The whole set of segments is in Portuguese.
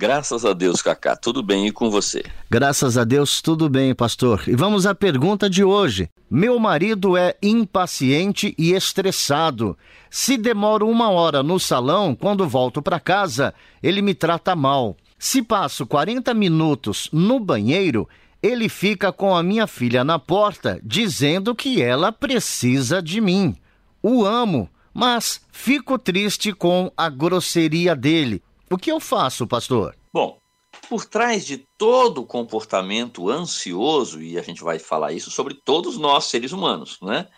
Graças a Deus, Cacá, tudo bem e com você? Graças a Deus, tudo bem, pastor. E vamos à pergunta de hoje. Meu marido é impaciente e estressado. Se demoro uma hora no salão, quando volto para casa, ele me trata mal. Se passo 40 minutos no banheiro, ele fica com a minha filha na porta, dizendo que ela precisa de mim. O amo, mas fico triste com a grosseria dele. O que eu faço, pastor? Bom, por trás de todo comportamento ansioso, e a gente vai falar isso sobre todos nós seres humanos, né?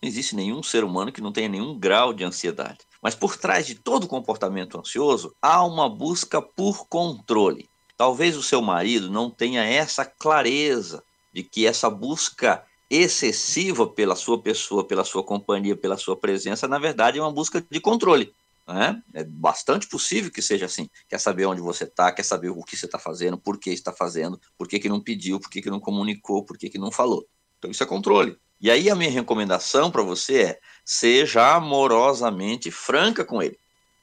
Não existe nenhum ser humano que não tenha nenhum grau de ansiedade. Mas por trás de todo comportamento ansioso, há uma busca por controle. Talvez o seu marido não tenha essa clareza de que essa busca excessiva pela sua pessoa, pela sua companhia, pela sua presença, na verdade é uma busca de controle. Né? É bastante possível que seja assim. Quer saber onde você está, quer saber o que você está fazendo, por que está fazendo, por que, que não pediu, por que, que não comunicou, por que, que não falou. Então isso é controle. E aí a minha recomendação para você é seja amorosamente franca com ele.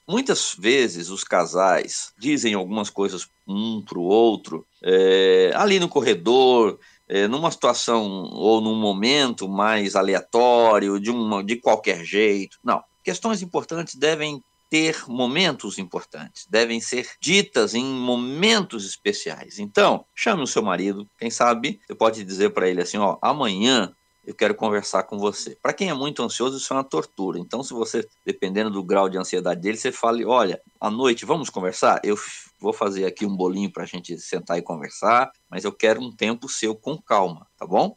Muitas vezes os casais dizem algumas coisas um para o outro, é, ali no corredor, é, numa situação ou num momento mais aleatório, de, uma, de qualquer jeito. Não. Questões importantes devem ter momentos importantes, devem ser ditas em momentos especiais. Então, chame o seu marido, quem sabe você pode dizer para ele assim: ó, amanhã eu quero conversar com você. Para quem é muito ansioso, isso é uma tortura. Então, se você, dependendo do grau de ansiedade dele, você fale: olha, à noite vamos conversar? Eu vou fazer aqui um bolinho para a gente sentar e conversar, mas eu quero um tempo seu com calma, tá bom?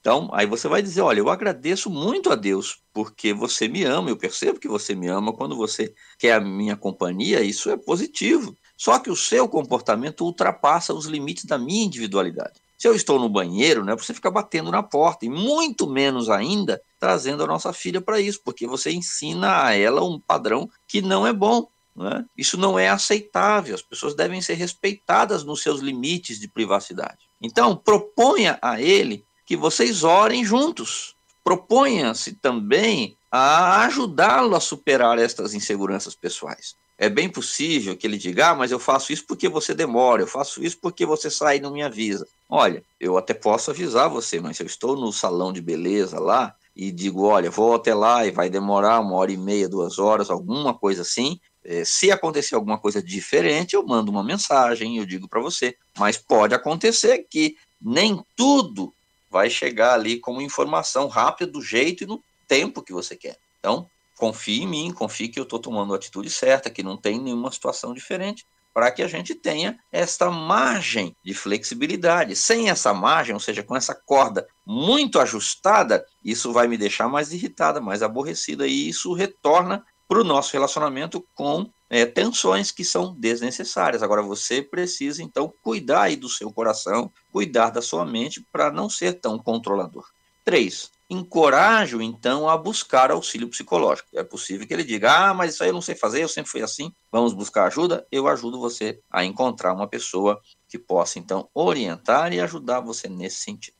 Então, aí você vai dizer: olha, eu agradeço muito a Deus porque você me ama, eu percebo que você me ama quando você quer a minha companhia, isso é positivo. Só que o seu comportamento ultrapassa os limites da minha individualidade. Se eu estou no banheiro, não é para você ficar batendo na porta, e muito menos ainda trazendo a nossa filha para isso, porque você ensina a ela um padrão que não é bom. Não é? Isso não é aceitável. As pessoas devem ser respeitadas nos seus limites de privacidade. Então, proponha a ele que vocês orem juntos. Proponha-se também a ajudá-lo a superar estas inseguranças pessoais. É bem possível que ele diga: ah, mas eu faço isso porque você demora, eu faço isso porque você sai e não me avisa. Olha, eu até posso avisar você, mas eu estou no salão de beleza lá e digo: olha, vou até lá e vai demorar uma hora e meia, duas horas, alguma coisa assim. É, se acontecer alguma coisa diferente, eu mando uma mensagem, eu digo para você. Mas pode acontecer que nem tudo vai chegar ali como informação rápida, do jeito e no tempo que você quer. Então, confie em mim, confie que eu estou tomando a atitude certa, que não tem nenhuma situação diferente, para que a gente tenha esta margem de flexibilidade. Sem essa margem, ou seja, com essa corda muito ajustada, isso vai me deixar mais irritada, mais aborrecida, e isso retorna para o nosso relacionamento com é, tensões que são desnecessárias. Agora você precisa então cuidar aí do seu coração, cuidar da sua mente para não ser tão controlador. Três, encorajo então a buscar auxílio psicológico. É possível que ele diga: "Ah, mas isso aí eu não sei fazer, eu sempre fui assim". Vamos buscar ajuda? Eu ajudo você a encontrar uma pessoa que possa então orientar e ajudar você nesse sentido.